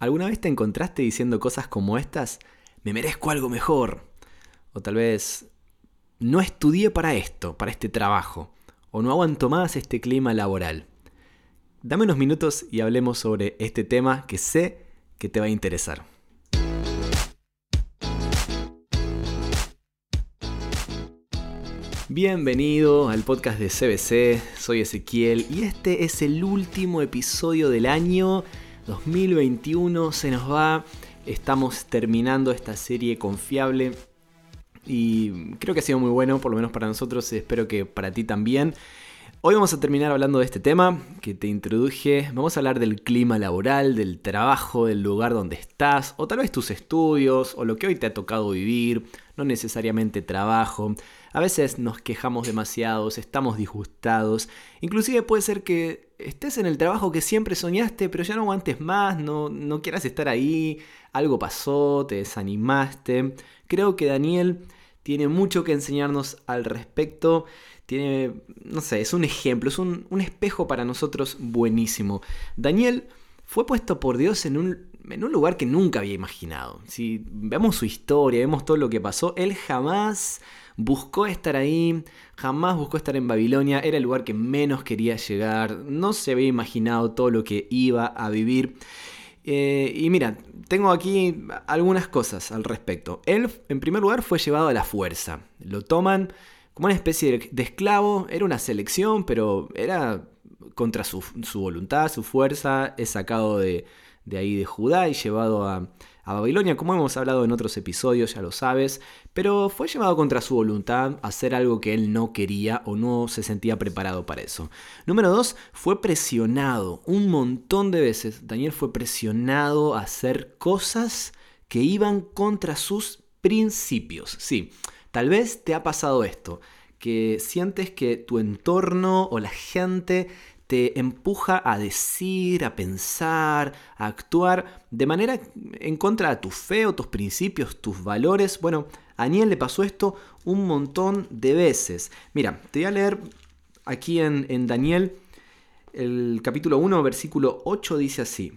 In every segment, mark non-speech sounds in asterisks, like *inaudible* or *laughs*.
¿Alguna vez te encontraste diciendo cosas como estas? Me merezco algo mejor. O tal vez, no estudié para esto, para este trabajo. O no aguanto más este clima laboral. Dame unos minutos y hablemos sobre este tema que sé que te va a interesar. Bienvenido al podcast de CBC, soy Ezequiel y este es el último episodio del año 2021, se nos va, estamos terminando esta serie confiable y creo que ha sido muy bueno, por lo menos para nosotros, espero que para ti también. Hoy vamos a terminar hablando de este tema que te introduje. Vamos a hablar del clima laboral, del trabajo, del lugar donde estás, o tal vez tus estudios, o lo que hoy te ha tocado vivir, no necesariamente trabajo. A veces nos quejamos demasiado, estamos disgustados. Inclusive puede ser que estés en el trabajo que siempre soñaste, pero ya no aguantes más, no, no quieras estar ahí, algo pasó, te desanimaste. Creo que Daniel tiene mucho que enseñarnos al respecto tiene, no sé, es un ejemplo, es un, espejo para nosotros buenísimo. Daniel fue puesto por Dios en un, en un lugar que nunca había imaginado. Si vemos su historia, vemos todo lo que pasó, él jamás buscó estar ahí, jamás buscó estar en Babilonia, era el lugar que menos quería llegar, no se había imaginado todo lo que iba a vivir. Eh, y mira, tengo aquí algunas cosas al respecto. Él, en primer lugar, fue llevado a la fuerza. Lo toman como una especie de esclavo, era una selección, pero era contra su, voluntad, su fuerza, es sacado de, ahí de Judá y llevado a, Babilonia, como hemos hablado en otros episodios, ya lo sabes, pero fue llevado contra su voluntad a hacer algo que él no quería o no se sentía preparado para eso. Número dos, fue presionado un montón de veces. Daniel fue presionado a hacer cosas que iban contra sus principios. Sí, Tal vez te ha pasado esto, que sientes que tu entorno o la gente te empuja a decir, a pensar, a actuar de manera en contra de tu fe o tus principios, tus valores. Bueno, a Daniel le pasó esto un montón de veces. Mira, te voy a leer aquí en, en Daniel el capítulo 1, versículo 8 dice así.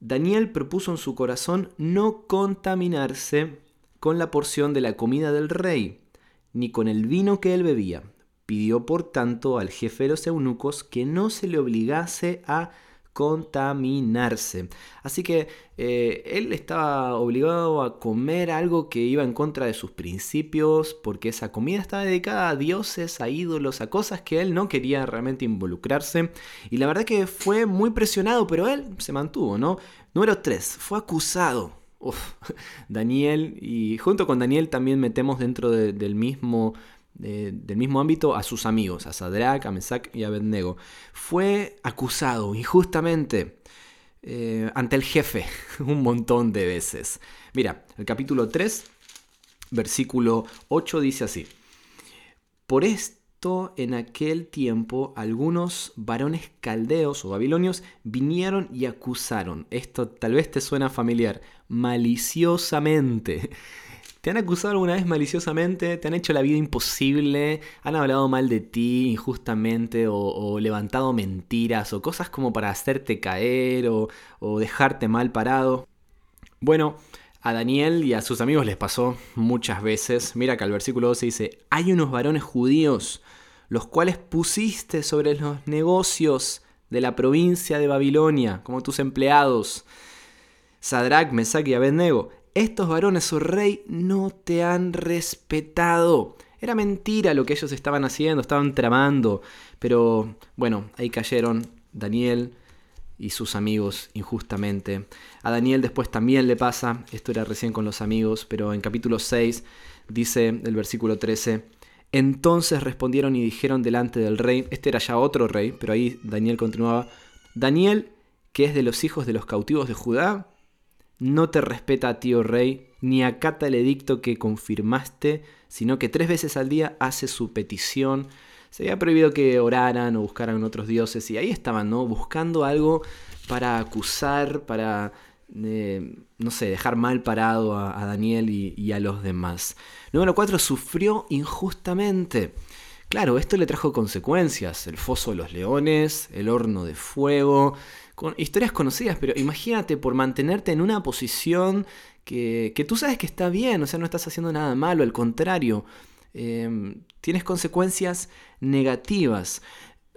Daniel propuso en su corazón no contaminarse con la porción de la comida del rey, ni con el vino que él bebía. Pidió por tanto al jefe de los eunucos que no se le obligase a contaminarse. Así que eh, él estaba obligado a comer algo que iba en contra de sus principios, porque esa comida estaba dedicada a dioses, a ídolos, a cosas que él no quería realmente involucrarse. Y la verdad que fue muy presionado, pero él se mantuvo, ¿no? Número 3. Fue acusado Daniel, y junto con Daniel también metemos dentro del, mismo, del mismo ámbito a sus amigos, a Sadrach, a Mesach y a Abednego. Fue acusado injustamente eh, ante el jefe *laughs* un montón de veces. Mira, el capítulo 3, versículo 8 dice así. Por esto en aquel tiempo algunos varones caldeos o babilonios vinieron y acusaron, esto tal vez te suena familiar, maliciosamente. *laughs* ¿Te han acusado alguna vez maliciosamente? ¿Te han hecho la vida imposible? ¿Han hablado mal de ti injustamente o, levantado mentiras o cosas como para hacerte caer o, dejarte mal parado? Bueno, a Daniel y a sus amigos les pasó muchas veces. Mira que al versículo 12 dice, hay unos varones judíos, los cuales pusiste sobre los negocios de la provincia de Babilonia, como tus empleados. Sadrach, Mesach y Abednego, estos varones, su rey, no te han respetado. Era mentira lo que ellos estaban haciendo, estaban tramando. Pero bueno, ahí cayeron Daniel, y sus amigos injustamente. A Daniel después también le pasa, esto era recién con los amigos, pero en capítulo 6 dice el versículo 13, entonces respondieron y dijeron delante del rey, este era ya otro rey, pero ahí Daniel continuaba, Daniel, que es de los hijos de los cautivos de Judá, no te respeta a ti, oh rey, ni acata el edicto que confirmaste, sino que tres veces al día hace su petición se había prohibido que oraran o buscaran otros dioses y ahí estaban, ¿no? Buscando algo para acusar, para, eh, no sé, dejar mal parado a, Daniel y, a los demás. Número 4, sufrió injustamente. Claro, esto le trajo consecuencias, el foso de los leones, el horno de fuego, con historias conocidas, pero imagínate por mantenerte en una posición que, que tú sabes que está bien, o sea, no estás haciendo nada malo, al contrario, em, tienes consecuencias negativas.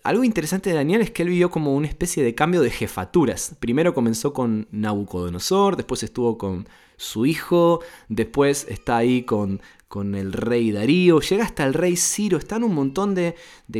Algo interesante de Daniel es que él vivió como una especie de cambio de jefaturas. Primero comenzó con Nabucodonosor, después estuvo con su hijo, después está ahí con, con el rey Darío, llega hasta el rey Ciro, están un montón de,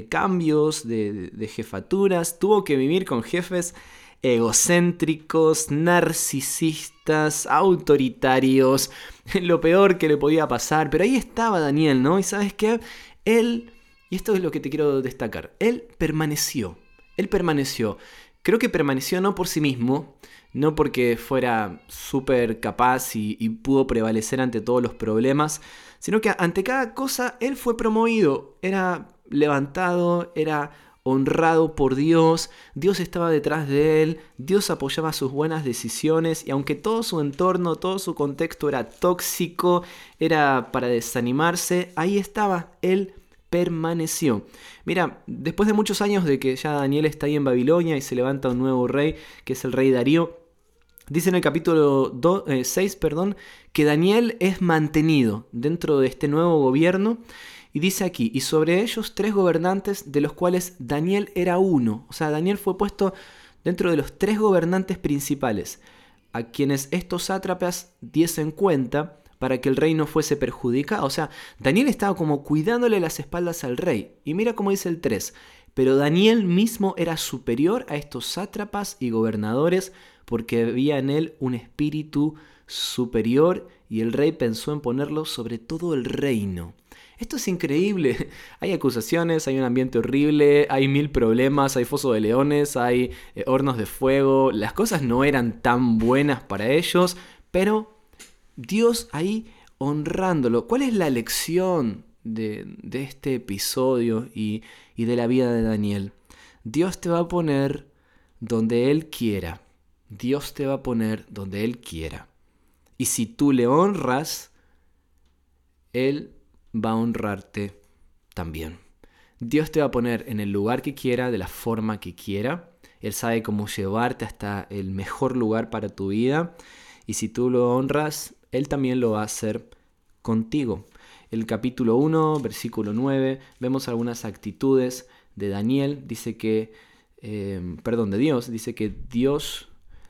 cambios, de, de jefaturas, tuvo que vivir con jefes egocéntricos, narcisistas, autoritarios, *laughs* lo peor que le podía pasar, pero ahí estaba Daniel, ¿no? Y sabes qué, él, y esto es lo que te quiero destacar, él permaneció, él permaneció, creo que permaneció no por sí mismo, no porque fuera súper capaz y, pudo prevalecer ante todos los problemas, sino que ante cada cosa él fue promovido, era levantado, era honrado por Dios, Dios estaba detrás de él, Dios apoyaba sus buenas decisiones y aunque todo su entorno, todo su contexto era tóxico, era para desanimarse, ahí estaba, él permaneció. Mira, después de muchos años de que ya Daniel está ahí en Babilonia y se levanta un nuevo rey, que es el rey Darío, Dice en el capítulo 6 eh, perdón, que Daniel es mantenido dentro de este nuevo gobierno. Y dice aquí, y sobre ellos tres gobernantes de los cuales Daniel era uno. O sea, Daniel fue puesto dentro de los tres gobernantes principales, a quienes estos sátrapas diesen cuenta para que el rey no fuese perjudicado. O sea, Daniel estaba como cuidándole las espaldas al rey. Y mira cómo dice el 3. Pero Daniel mismo era superior a estos sátrapas y gobernadores porque había en él un espíritu superior y el rey pensó en ponerlo sobre todo el reino. Esto es increíble. *laughs* Hay acusaciones, hay un ambiente horrible, hay mil problemas, hay foso de leones, hay eh, hornos de fuego. Las cosas no eran tan buenas para ellos, pero Dios ahí honrándolo. ¿Cuál es la lección de, este episodio y, y de la vida de Daniel? Dios te va a poner donde Él quiera. Dios te va a poner donde Él quiera. Y si tú le honras, Él va a honrarte también. Dios te va a poner en el lugar que quiera, de la forma que quiera. Él sabe cómo llevarte hasta el mejor lugar para tu vida. Y si tú lo honras, Él también lo va a hacer contigo. El capítulo 1, versículo 9, vemos algunas actitudes de Daniel. Dice que, eh, perdón, de Dios. Dice que Dios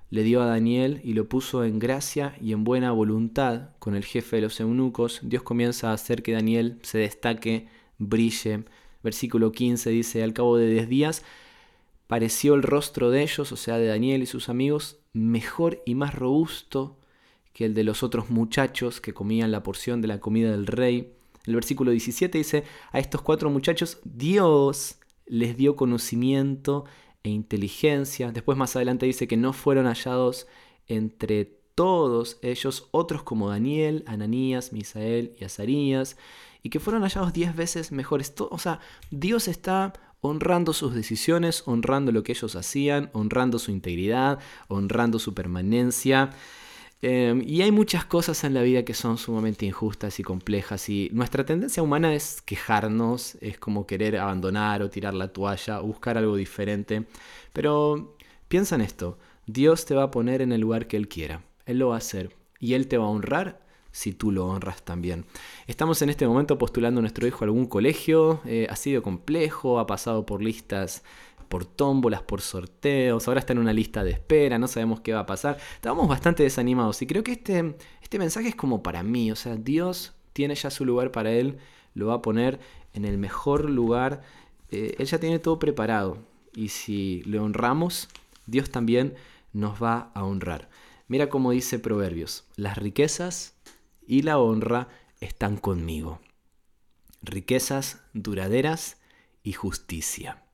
le dio a Daniel y lo puso en gracia y en buena voluntad con el jefe de los eunucos. Dios comienza a hacer que Daniel se destaque, brille. Versículo 15 dice, al cabo de diez días pareció el rostro de ellos, o sea, de Daniel y sus amigos, mejor y más robusto que el de los otros muchachos que comían la porción de la comida del rey. El versículo 17 dice, a estos cuatro muchachos Dios les dio conocimiento e inteligencia. Después más adelante dice que no fueron hallados entre todos ellos otros como Daniel, Ananías, Misael y Azarías, y que fueron hallados diez veces mejores. O sea, Dios está honrando sus decisiones, honrando lo que ellos hacían, honrando su integridad, honrando su permanencia. Em, y hay muchas cosas en la vida que son sumamente injustas y complejas y nuestra tendencia humana es quejarnos, es como querer abandonar o tirar la toalla buscar algo diferente. Pero piensa en esto, Dios te va a poner en el lugar que Él quiera, Él lo va a hacer y Él te va a honrar si tú lo honras también. Estamos en este momento postulando a nuestro hijo a algún colegio, eh, ha sido complejo, ha pasado por listas por tómbolas, por sorteos, ahora está en una lista de espera, no sabemos qué va a pasar. Estábamos bastante desanimados y creo que este, este mensaje es como para mí, o sea, Dios tiene ya su lugar para él, lo va a poner en el mejor lugar, eh, él ya tiene todo preparado y si le honramos, Dios también nos va a honrar. Mira cómo dice Proverbios, las riquezas y la honra están conmigo. Riquezas duraderas y justicia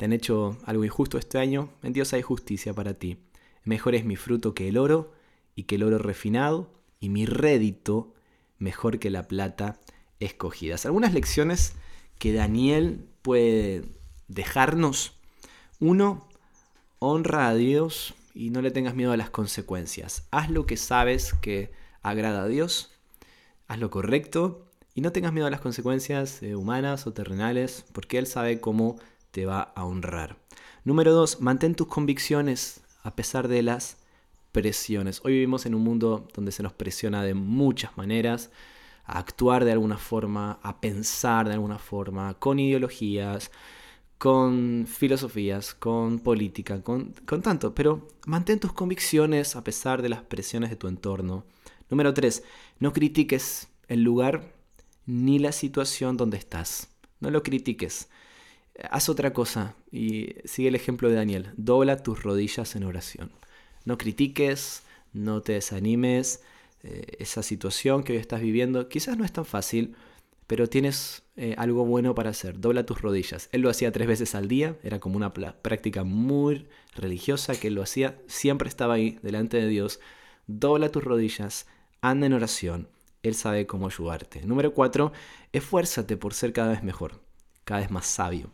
te han hecho algo injusto este año, en Dios hay justicia para ti. Mejor es mi fruto que el oro y que el oro refinado, y mi rédito mejor que la plata escogida. Algunas lecciones que Daniel puede dejarnos. Uno, honra a Dios y no le tengas miedo a las consecuencias. Haz lo que sabes que agrada a Dios, haz lo correcto y no tengas miedo a las consecuencias eh, humanas o terrenales, porque Él sabe cómo te va a honrar. Número dos, mantén tus convicciones a pesar de las presiones. Hoy vivimos en un mundo donde se nos presiona de muchas maneras a actuar de alguna forma, a pensar de alguna forma, con ideologías, con filosofías, con política, con, con tanto, pero mantén tus convicciones a pesar de las presiones de tu entorno. Número 3. No critiques el lugar ni la situación donde estás. No lo critiques. Haz otra cosa y sigue el ejemplo de Daniel. Dobla tus rodillas en oración. No critiques, no te desanimes. Eh, esa situación que hoy estás viviendo quizás no es tan fácil, pero tienes eh, algo bueno para hacer. Dobla tus rodillas. Él lo hacía tres veces al día, era como una práctica muy religiosa que él lo hacía, siempre estaba ahí delante de Dios. Dobla tus rodillas, anda en oración. Él sabe cómo ayudarte. Número cuatro, esfuérzate por ser cada vez mejor, cada vez más sabio,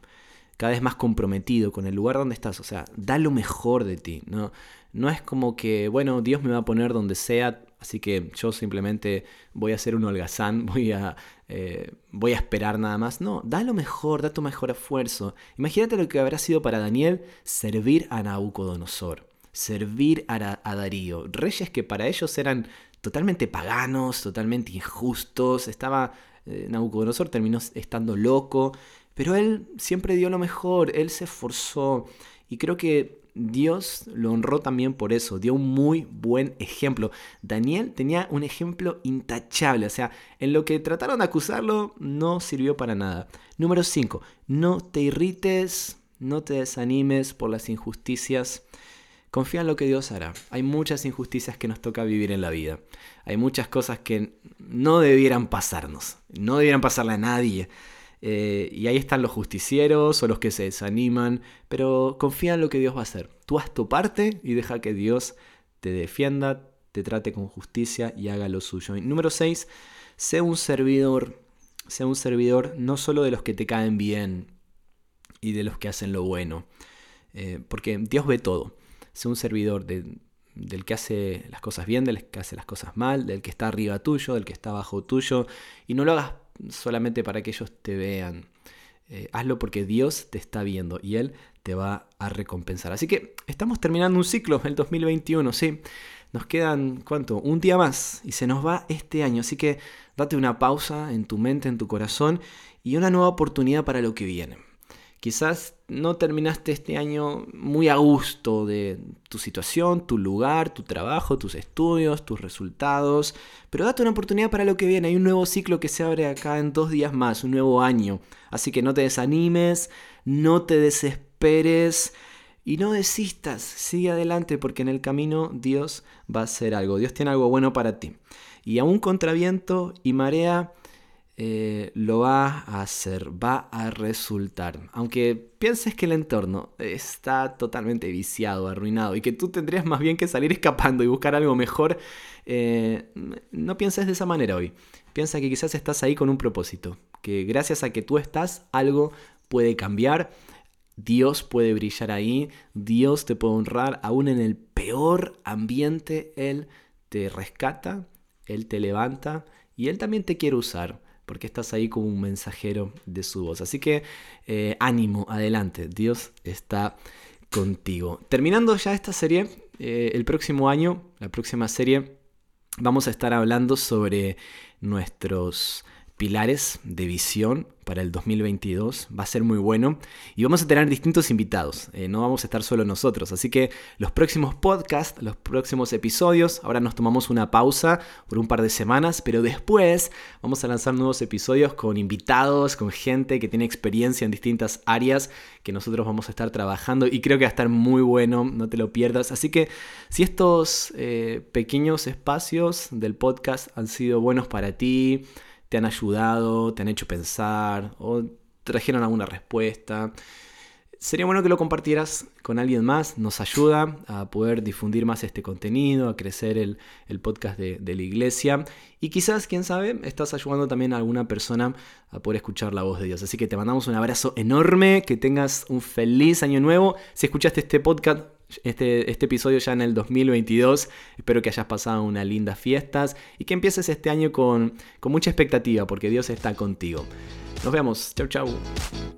cada vez más comprometido con el lugar donde estás. O sea, da lo mejor de ti. No, no es como que, bueno, Dios me va a poner donde sea, así que yo simplemente voy a ser un holgazán, *laughs* voy a, eh, voy a esperar nada más. No, da lo mejor, da tu mejor esfuerzo. Imagínate lo que habrá sido para Daniel servir a Nabucodonosor, servir a, Darío, reyes que para ellos eran totalmente paganos, totalmente injustos. Estaba, eh, Nabucodonosor terminó estando loco, pero él siempre dio lo mejor, él se esforzó y creo que Dios lo honró también por eso, dio un muy buen ejemplo. Daniel tenía un ejemplo intachable, o sea, en lo que trataron de acusarlo no sirvió para nada. Número 5, no te irrites, no te desanimes por las injusticias Confía en lo que Dios hará. Hay muchas injusticias que nos toca vivir en la vida. Hay muchas cosas que no debieran pasarnos. No debieran pasarle a nadie. Eh, y ahí están los justicieros o los que se desaniman. Pero confía en lo que Dios va a hacer. Tú haz tu parte y deja que Dios te defienda, te trate con justicia y haga lo suyo. número 6. Sé un servidor. Sé un servidor no solo de los que te caen bien y de los que hacen lo bueno. Eh, porque Dios ve todo sea un servidor del que hace las cosas bien, del que hace las cosas mal, del que está arriba tuyo, del que está abajo tuyo, y no lo hagas solamente para que ellos te vean. Eh, hazlo porque Dios te está viendo y Él te va a recompensar. Así que estamos terminando un ciclo, el 2021, ¿sí? Nos quedan, ¿cuánto? Un día más y se nos va este año. Así que date una pausa en tu mente, en tu corazón y una nueva oportunidad para lo que viene. Quizás no terminaste este año muy a gusto de tu situación, tu lugar, tu trabajo, tus estudios, tus resultados, pero date una oportunidad para lo que viene. Hay un nuevo ciclo que se abre acá en dos días más, un nuevo año. Así que no te desanimes, no te desesperes y no desistas. Sigue adelante porque en el camino Dios va a hacer algo. Dios tiene algo bueno para ti. Y aún contra viento y marea, eh, lo va a hacer, va a resultar. Aunque pienses que el entorno está totalmente viciado, arruinado y que tú tendrías más bien que salir *laughs* escapando y buscar algo mejor, eh, no pienses de esa manera hoy. Piensa que quizás estás ahí con un propósito, que gracias a que tú estás, algo puede cambiar. Dios puede brillar ahí, Dios te puede honrar, aún en el peor ambiente, Él te rescata, Él te levanta y Él también te quiere usar porque estás ahí como un mensajero de su voz. Así que eh, ánimo, adelante, Dios está contigo. Terminando ya esta serie, eh, el próximo año, la próxima serie, vamos a estar hablando sobre nuestros pilares de visión para el 2022. Va a ser muy bueno. Y vamos a tener distintos invitados. Eh, no vamos a estar solo nosotros. Así que los próximos podcasts, los próximos episodios, ahora nos tomamos una pausa por un par de semanas, pero después vamos a lanzar nuevos episodios con invitados, con gente que tiene experiencia en distintas áreas que nosotros vamos a estar trabajando y creo que va a estar muy bueno, no te lo pierdas. Así que si estos eh, pequeños espacios del podcast han sido buenos para ti, te han ayudado, te han hecho pensar o trajeron alguna respuesta. Sería bueno que lo compartieras con alguien más, nos ayuda a poder difundir más este contenido, a crecer el, podcast de, de, la iglesia y quizás, quién sabe, estás ayudando también a alguna persona a poder escuchar la voz de Dios. Así que te mandamos un abrazo enorme, que tengas un feliz año nuevo. Si escuchaste este podcast, este, este, episodio ya en el 2022. Espero que hayas pasado unas lindas fiestas y que empieces este año con, con mucha expectativa porque Dios está contigo. Nos vemos. Chau, chau.